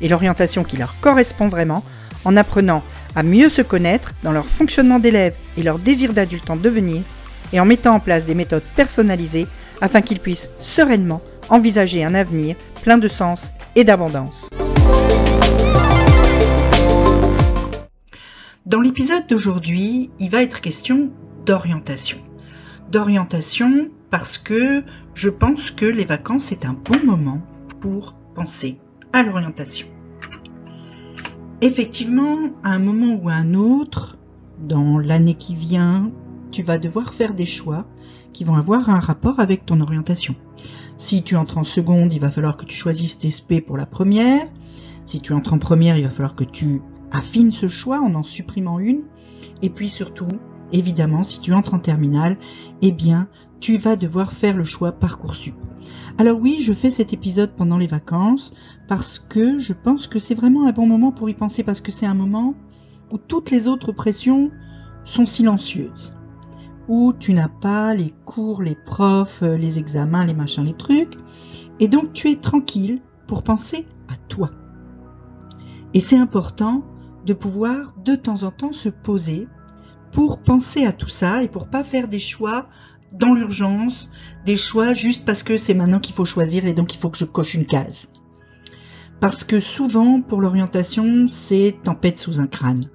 et l'orientation qui leur correspond vraiment en apprenant à mieux se connaître dans leur fonctionnement d'élève et leur désir d'adulte en devenir et en mettant en place des méthodes personnalisées afin qu'ils puissent sereinement envisager un avenir plein de sens et d'abondance. Dans l'épisode d'aujourd'hui, il va être question d'orientation. D'orientation parce que je pense que les vacances est un bon moment pour penser l'orientation. Effectivement, à un moment ou à un autre, dans l'année qui vient, tu vas devoir faire des choix qui vont avoir un rapport avec ton orientation. Si tu entres en seconde, il va falloir que tu choisisses tes SP pour la première. Si tu entres en première, il va falloir que tu affines ce choix en en supprimant une. Et puis surtout, évidemment, si tu entres en terminale, eh bien, tu vas devoir faire le choix Parcoursup. Alors oui, je fais cet épisode pendant les vacances parce que je pense que c'est vraiment un bon moment pour y penser parce que c'est un moment où toutes les autres pressions sont silencieuses où tu n'as pas les cours, les profs, euh, les examens, les machins, les trucs. Et donc tu es tranquille pour penser à toi. Et c'est important de pouvoir de temps en temps se poser pour penser à tout ça et pour pas faire des choix dans l'urgence, des choix juste parce que c'est maintenant qu'il faut choisir et donc il faut que je coche une case. Parce que souvent, pour l'orientation, c'est tempête sous un crâne.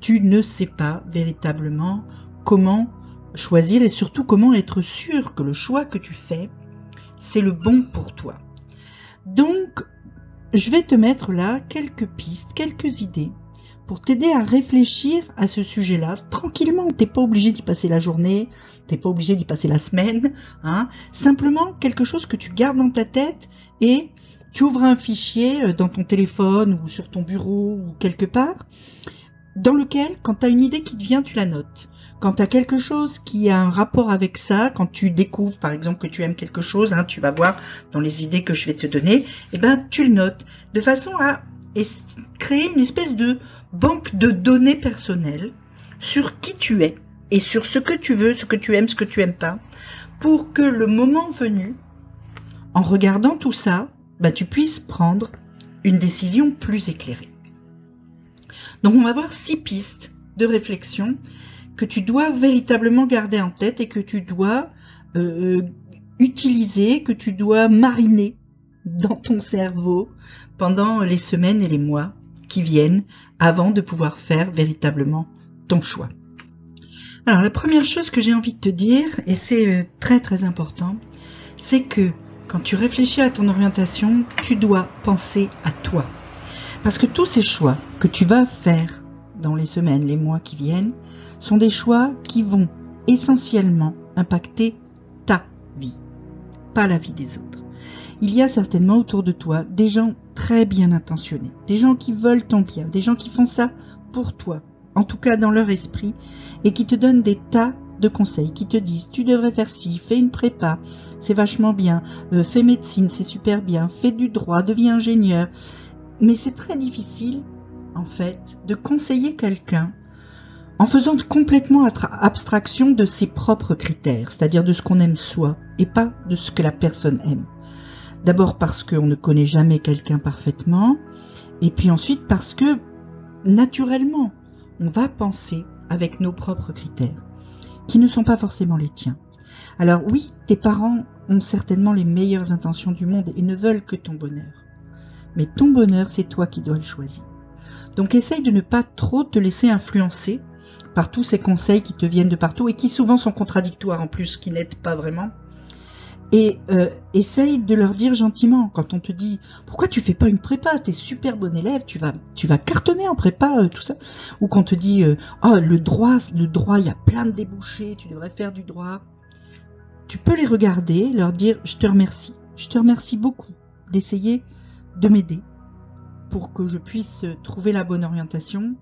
Tu ne sais pas véritablement comment choisir et surtout comment être sûr que le choix que tu fais, c'est le bon pour toi. Donc, je vais te mettre là quelques pistes, quelques idées pour t'aider à réfléchir à ce sujet-là tranquillement. T'es pas obligé d'y passer la journée, t'es pas obligé d'y passer la semaine, hein. Simplement quelque chose que tu gardes dans ta tête et tu ouvres un fichier euh, dans ton téléphone ou sur ton bureau ou quelque part dans lequel, quand tu as une idée qui te vient, tu la notes quand tu as quelque chose qui a un rapport avec ça, quand tu découvres par exemple que tu aimes quelque chose, hein, tu vas voir dans les idées que je vais te donner, eh ben tu le notes de façon à créer une espèce de banque de données personnelles sur qui tu es et sur ce que tu veux, ce que tu aimes, ce que tu aimes pas, pour que le moment venu, en regardant tout ça, bah, tu puisses prendre une décision plus éclairée. Donc on va voir six pistes de réflexion que tu dois véritablement garder en tête et que tu dois euh, utiliser, que tu dois mariner dans ton cerveau pendant les semaines et les mois qui viennent avant de pouvoir faire véritablement ton choix. Alors la première chose que j'ai envie de te dire, et c'est euh, très très important, c'est que quand tu réfléchis à ton orientation, tu dois penser à toi. Parce que tous ces choix que tu vas faire dans les semaines, les mois qui viennent, sont des choix qui vont essentiellement impacter ta vie, pas la vie des autres. Il y a certainement autour de toi des gens très bien intentionnés, des gens qui veulent ton bien, des gens qui font ça pour toi, en tout cas dans leur esprit, et qui te donnent des tas de conseils, qui te disent tu devrais faire ci, fais une prépa, c'est vachement bien, euh, fais médecine, c'est super bien, fais du droit, deviens ingénieur. Mais c'est très difficile, en fait, de conseiller quelqu'un en faisant complètement abstraction de ses propres critères, c'est-à-dire de ce qu'on aime soi et pas de ce que la personne aime. D'abord parce qu'on ne connaît jamais quelqu'un parfaitement, et puis ensuite parce que, naturellement, on va penser avec nos propres critères, qui ne sont pas forcément les tiens. Alors oui, tes parents ont certainement les meilleures intentions du monde et ne veulent que ton bonheur. Mais ton bonheur, c'est toi qui dois le choisir. Donc essaye de ne pas trop te laisser influencer par tous ces conseils qui te viennent de partout et qui souvent sont contradictoires en plus, qui n'aident pas vraiment. Et euh, essaye de leur dire gentiment quand on te dit pourquoi tu fais pas une prépa, t'es super bon élève, tu vas tu vas cartonner en prépa, euh, tout ça. Ou quand on te dit euh, oh le droit, le droit, il y a plein de débouchés, tu devrais faire du droit. Tu peux les regarder, leur dire je te remercie, je te remercie beaucoup d'essayer de m'aider pour que je puisse trouver la bonne orientation.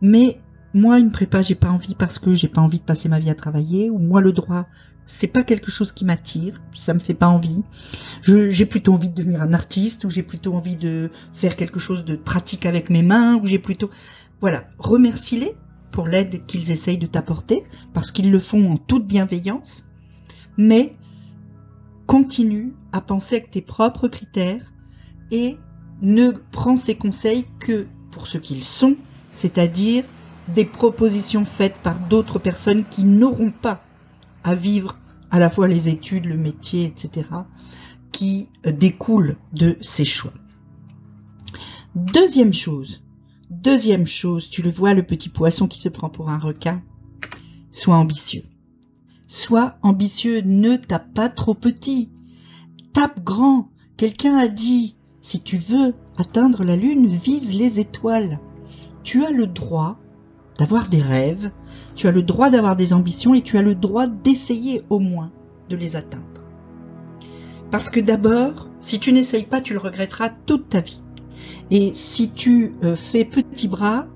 Mais moi, une prépa, j'ai pas envie parce que j'ai pas envie de passer ma vie à travailler. Ou moi, le droit, c'est pas quelque chose qui m'attire. Ça me fait pas envie. J'ai plutôt envie de devenir un artiste, ou j'ai plutôt envie de faire quelque chose de pratique avec mes mains, ou j'ai plutôt, voilà, remercie-les pour l'aide qu'ils essayent de t'apporter, parce qu'ils le font en toute bienveillance. Mais continue à penser avec tes propres critères et ne prends ces conseils que pour ce qu'ils sont, c'est-à-dire des propositions faites par d'autres personnes qui n'auront pas à vivre à la fois les études, le métier, etc., qui découlent de ces choix. Deuxième chose, deuxième chose, tu le vois, le petit poisson qui se prend pour un requin, sois ambitieux. Sois ambitieux, ne tape pas trop petit. Tape grand. Quelqu'un a dit, si tu veux atteindre la lune, vise les étoiles. Tu as le droit d'avoir des rêves, tu as le droit d'avoir des ambitions et tu as le droit d'essayer au moins de les atteindre. Parce que d'abord, si tu n'essayes pas, tu le regretteras toute ta vie. Et si tu euh, fais petit bras,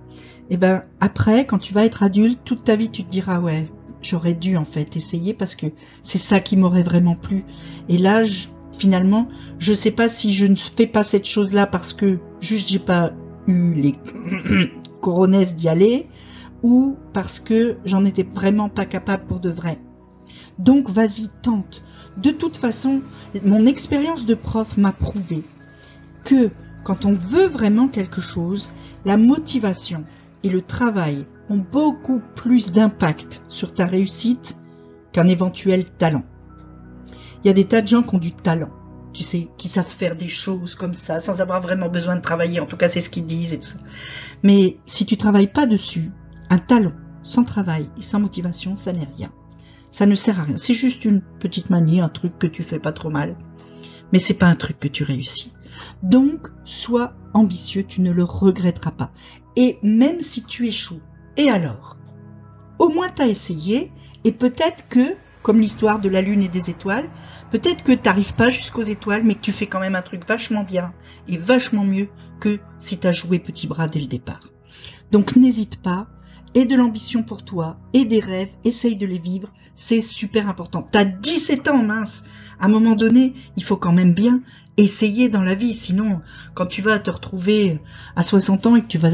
eh ben après, quand tu vas être adulte, toute ta vie, tu te diras ouais, j'aurais dû en fait essayer parce que c'est ça qui m'aurait vraiment plu. Et là, finalement, je sais pas si je ne fais pas cette chose-là parce que juste j'ai pas eu les coronesses d'y aller ou parce que j'en étais vraiment pas capable pour de vrai. Donc vas-y, tente. De toute façon, mon expérience de prof m'a prouvé que quand on veut vraiment quelque chose, la motivation et le travail ont beaucoup plus d'impact sur ta réussite qu'un éventuel talent. Il y a des tas de gens qui ont du talent, tu sais, qui savent faire des choses comme ça, sans avoir vraiment besoin de travailler, en tout cas c'est ce qu'ils disent et ça. Mais si tu travailles pas dessus, un talent sans travail et sans motivation, ça n'est rien. Ça ne sert à rien. C'est juste une petite manie, un truc que tu fais pas trop mal. Mais c'est pas un truc que tu réussis. Donc, sois ambitieux, tu ne le regretteras pas. Et même si tu échoues, et alors? Au moins t'as essayé, et peut-être que, comme l'histoire de la Lune et des étoiles, peut-être que t'arrives pas jusqu'aux étoiles, mais que tu fais quand même un truc vachement bien, et vachement mieux que si t'as joué petit bras dès le départ. Donc n'hésite pas, et de l'ambition pour toi, et des rêves, essaye de les vivre, c'est super important. T'as 17 ans, mince À un moment donné, il faut quand même bien essayer dans la vie, sinon, quand tu vas te retrouver à 60 ans et que tu vas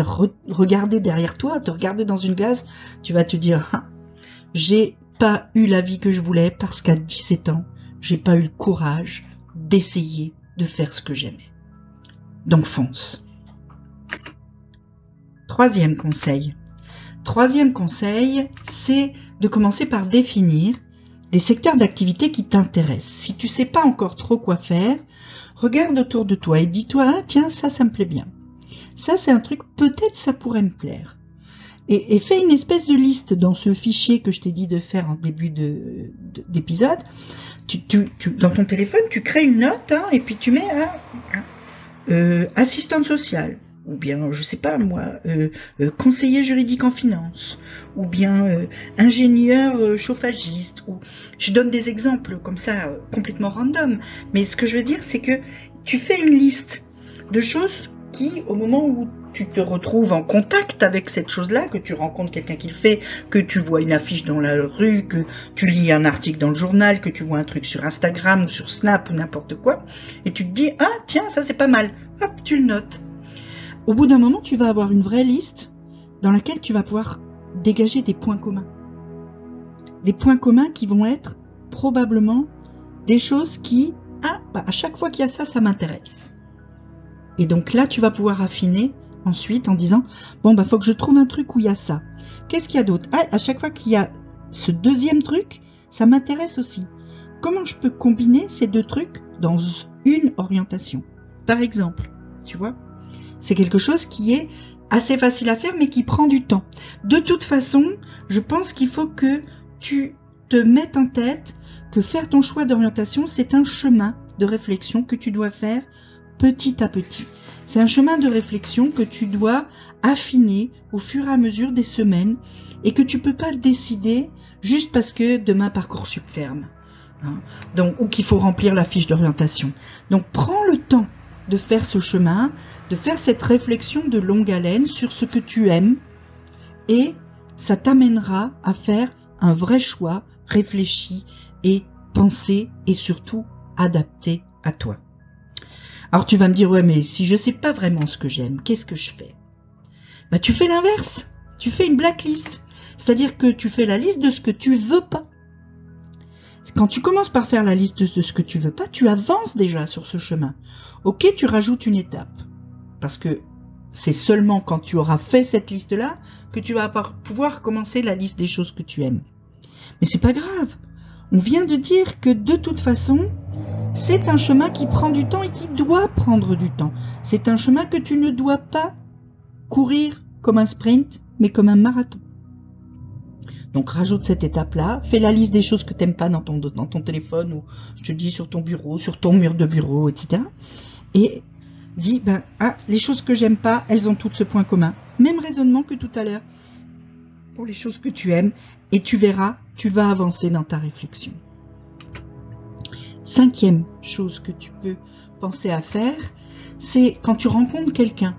regarder derrière toi, te regarder dans une glace, tu vas te dire, ah, j'ai pas eu la vie que je voulais parce qu'à 17 ans, j'ai pas eu le courage d'essayer de faire ce que j'aimais. Donc fonce. Troisième conseil, Troisième conseil, c'est de commencer par définir des secteurs d'activité qui t'intéressent. Si tu sais pas encore trop quoi faire, regarde autour de toi et dis-toi, ah, tiens, ça, ça me plaît bien. Ça, c'est un truc, peut-être ça pourrait me plaire. Et, fais une espèce de liste dans ce fichier que je t'ai dit de faire en début d'épisode. Dans ton téléphone, tu crées une note hein, et puis tu mets hein, hein, euh, assistante sociale, ou bien, je sais pas moi, euh, euh, conseiller juridique en finance, ou bien euh, ingénieur chauffagiste, ou je donne des exemples comme ça complètement random. Mais ce que je veux dire, c'est que tu fais une liste de choses qui, au moment où tu te retrouves en contact avec cette chose-là, que tu rencontres quelqu'un qui le fait, que tu vois une affiche dans la rue, que tu lis un article dans le journal, que tu vois un truc sur Instagram ou sur Snap ou n'importe quoi, et tu te dis ah tiens ça c'est pas mal, hop tu le notes au bout d'un moment, tu vas avoir une vraie liste dans laquelle tu vas pouvoir dégager des points communs. Des points communs qui vont être probablement des choses qui, ah, bah, à chaque fois qu'il y a ça, ça m'intéresse. Et donc là, tu vas pouvoir affiner ensuite en disant, bon, bah, faut que je trouve un truc où il y a ça. Qu'est-ce qu'il y a d'autre? Ah, À chaque fois qu'il y a ce deuxième truc, ça m'intéresse aussi. Comment je peux combiner ces deux trucs dans une orientation? Par exemple, tu vois? C'est quelque chose qui est assez facile à faire mais qui prend du temps. De toute façon, je pense qu'il faut que tu te mettes en tête que faire ton choix d'orientation, c'est un chemin de réflexion que tu dois faire petit à petit. C'est un chemin de réflexion que tu dois affiner au fur et à mesure des semaines et que tu peux pas décider juste parce que demain Parcoursup ferme. Hein. Donc, ou qu'il faut remplir la fiche d'orientation. Donc prends le temps de faire ce chemin, de faire cette réflexion de longue haleine sur ce que tu aimes et ça t'amènera à faire un vrai choix réfléchi et pensé et surtout adapté à toi. Alors tu vas me dire ouais mais si je sais pas vraiment ce que j'aime, qu'est-ce que je fais? Bah tu fais l'inverse. Tu fais une blacklist. C'est-à-dire que tu fais la liste de ce que tu veux pas. Quand tu commences par faire la liste de ce que tu veux pas, tu avances déjà sur ce chemin. Ok, tu rajoutes une étape. Parce que c'est seulement quand tu auras fait cette liste-là que tu vas pouvoir commencer la liste des choses que tu aimes. Mais c'est pas grave. On vient de dire que de toute façon, c'est un chemin qui prend du temps et qui doit prendre du temps. C'est un chemin que tu ne dois pas courir comme un sprint, mais comme un marathon. Donc rajoute cette étape-là, fais la liste des choses que t'aimes pas dans ton, dans ton téléphone ou je te dis sur ton bureau, sur ton mur de bureau, etc. Et dis, ben, ah, les choses que j'aime pas, elles ont toutes ce point commun. Même raisonnement que tout à l'heure pour les choses que tu aimes et tu verras, tu vas avancer dans ta réflexion. Cinquième chose que tu peux penser à faire, c'est quand tu rencontres quelqu'un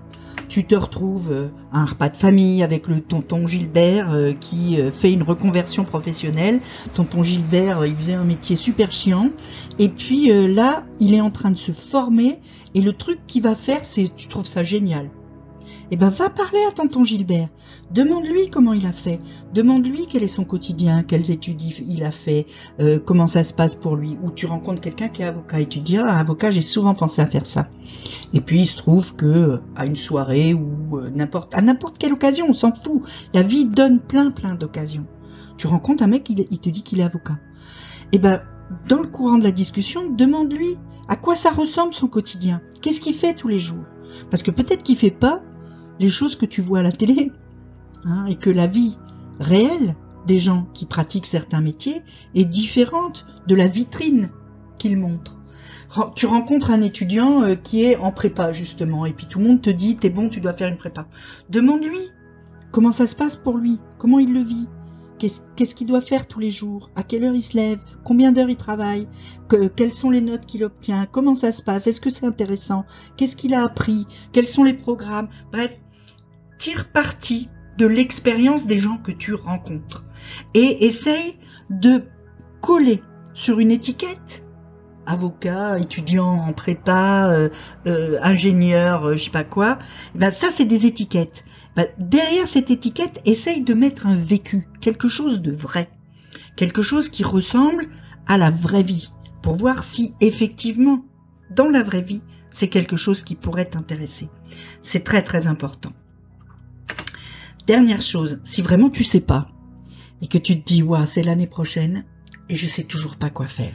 tu te retrouves euh, à un repas de famille avec le tonton Gilbert euh, qui euh, fait une reconversion professionnelle. Tonton Gilbert, il faisait un métier super chiant. Et puis là, il est en train de se former. Et le truc qu'il va faire, c'est, tu trouves ça génial eh ben va parler à tonton Gilbert. Demande-lui comment il a fait. Demande-lui quel est son quotidien, quelles études il a fait, euh, comment ça se passe pour lui. Ou tu rencontres quelqu'un qui est avocat et tu dis ah, avocat, j'ai souvent pensé à faire ça. Et puis il se trouve que euh, à une soirée ou euh, n'importe à n'importe quelle occasion, on s'en fout. La vie donne plein plein d'occasions. Tu rencontres un mec, il, il te dit qu'il est avocat. Eh ben dans le courant de la discussion, demande-lui à quoi ça ressemble son quotidien. Qu'est-ce qu'il fait tous les jours? Parce que peut-être qu'il fait pas les choses que tu vois à la télé, hein, et que la vie réelle des gens qui pratiquent certains métiers est différente de la vitrine qu'ils montrent. Tu rencontres un étudiant euh, qui est en prépa justement, et puis tout le monde te dit t'es bon, tu dois faire une prépa. Demande-lui comment ça se passe pour lui, comment il le vit, qu'est-ce qu'il doit faire tous les jours, à quelle heure il se lève, combien d'heures il travaille, quelles sont les notes qu'il obtient, comment ça se passe, est-ce que c'est intéressant, qu'est-ce qu'il a appris, quels sont les programmes, bref, tire parti de l'expérience des gens que tu rencontres et essaye de coller sur une étiquette avocat, étudiant en prépa, euh, euh, ingénieur, euh, je sais pas quoi, eh ben ça c'est des étiquettes. Ben, derrière cette étiquette, essaye de mettre un vécu, quelque chose de vrai, quelque chose qui ressemble à la vraie vie, pour voir si effectivement, dans la vraie vie, c'est quelque chose qui pourrait t'intéresser. C'est très très important. Dernière chose, si vraiment tu sais pas et que tu te dis ouais, c'est l'année prochaine et je sais toujours pas quoi faire.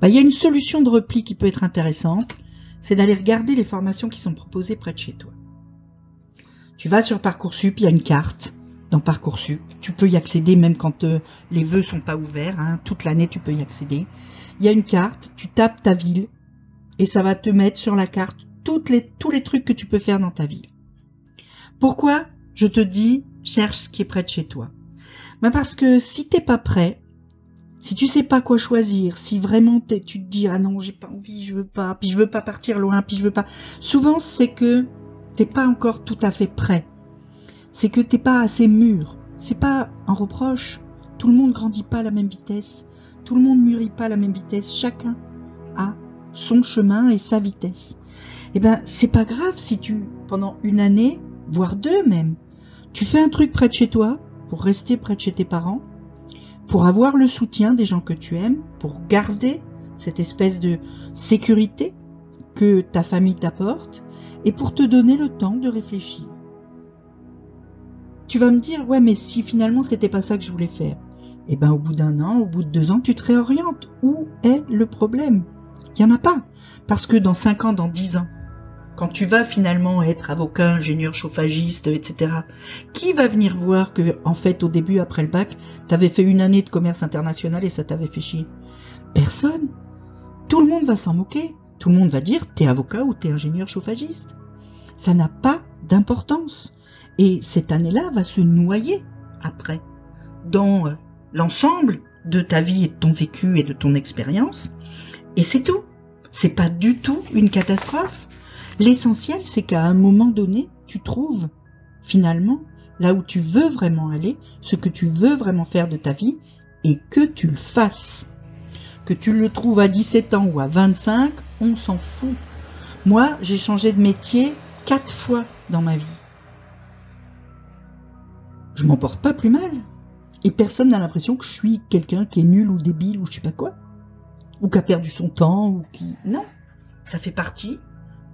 Bah, il y a une solution de repli qui peut être intéressante, c'est d'aller regarder les formations qui sont proposées près de chez toi. Tu vas sur Parcoursup, il y a une carte dans Parcoursup. Tu peux y accéder même quand euh, les vœux sont pas ouverts. Hein. toute l'année, tu peux y accéder. Il y a une carte, tu tapes ta ville et ça va te mettre sur la carte toutes tous les trucs que tu peux faire dans ta ville. Pourquoi? Je te dis, cherche ce qui est près de chez toi. Ben parce que si t'es pas prêt, si tu sais pas quoi choisir, si vraiment tu te dis ah non j'ai pas envie, je veux pas, puis je veux pas partir loin, puis je veux pas. Souvent c'est que t'es pas encore tout à fait prêt. C'est que t'es pas assez mûr. C'est pas un reproche. Tout le monde grandit pas à la même vitesse. Tout le monde mûrit pas à la même vitesse. Chacun a son chemin et sa vitesse. Eh ben c'est pas grave si tu pendant une année voire deux même. Tu fais un truc près de chez toi, pour rester près de chez tes parents, pour avoir le soutien des gens que tu aimes, pour garder cette espèce de sécurité que ta famille t'apporte, et pour te donner le temps de réfléchir. Tu vas me dire, ouais, mais si finalement c'était pas ça que je voulais faire, eh ben au bout d'un an, au bout de deux ans, tu te réorientes. Où est le problème? Il n'y en a pas. Parce que dans cinq ans, dans dix ans, quand tu vas finalement être avocat, ingénieur chauffagiste, etc., qui va venir voir que, en fait, au début, après le bac, t'avais fait une année de commerce international et ça t'avait fait chier? Personne. Tout le monde va s'en moquer. Tout le monde va dire t'es avocat ou t'es ingénieur chauffagiste. Ça n'a pas d'importance. Et cette année-là va se noyer après dans euh, l'ensemble de ta vie et de ton vécu et de ton expérience. Et c'est tout. C'est pas du tout une catastrophe. L'essentiel, c'est qu'à un moment donné, tu trouves finalement là où tu veux vraiment aller, ce que tu veux vraiment faire de ta vie, et que tu le fasses. Que tu le trouves à 17 ans ou à 25, on s'en fout. Moi, j'ai changé de métier quatre fois dans ma vie. Je m'en porte pas plus mal. Et personne n'a l'impression que je suis quelqu'un qui est nul ou débile ou je sais pas quoi. Ou qui a perdu son temps ou qui... Non. Ça fait partie,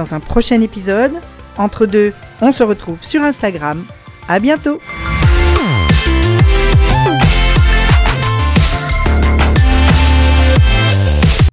dans un prochain épisode. Entre deux, on se retrouve sur Instagram. À bientôt!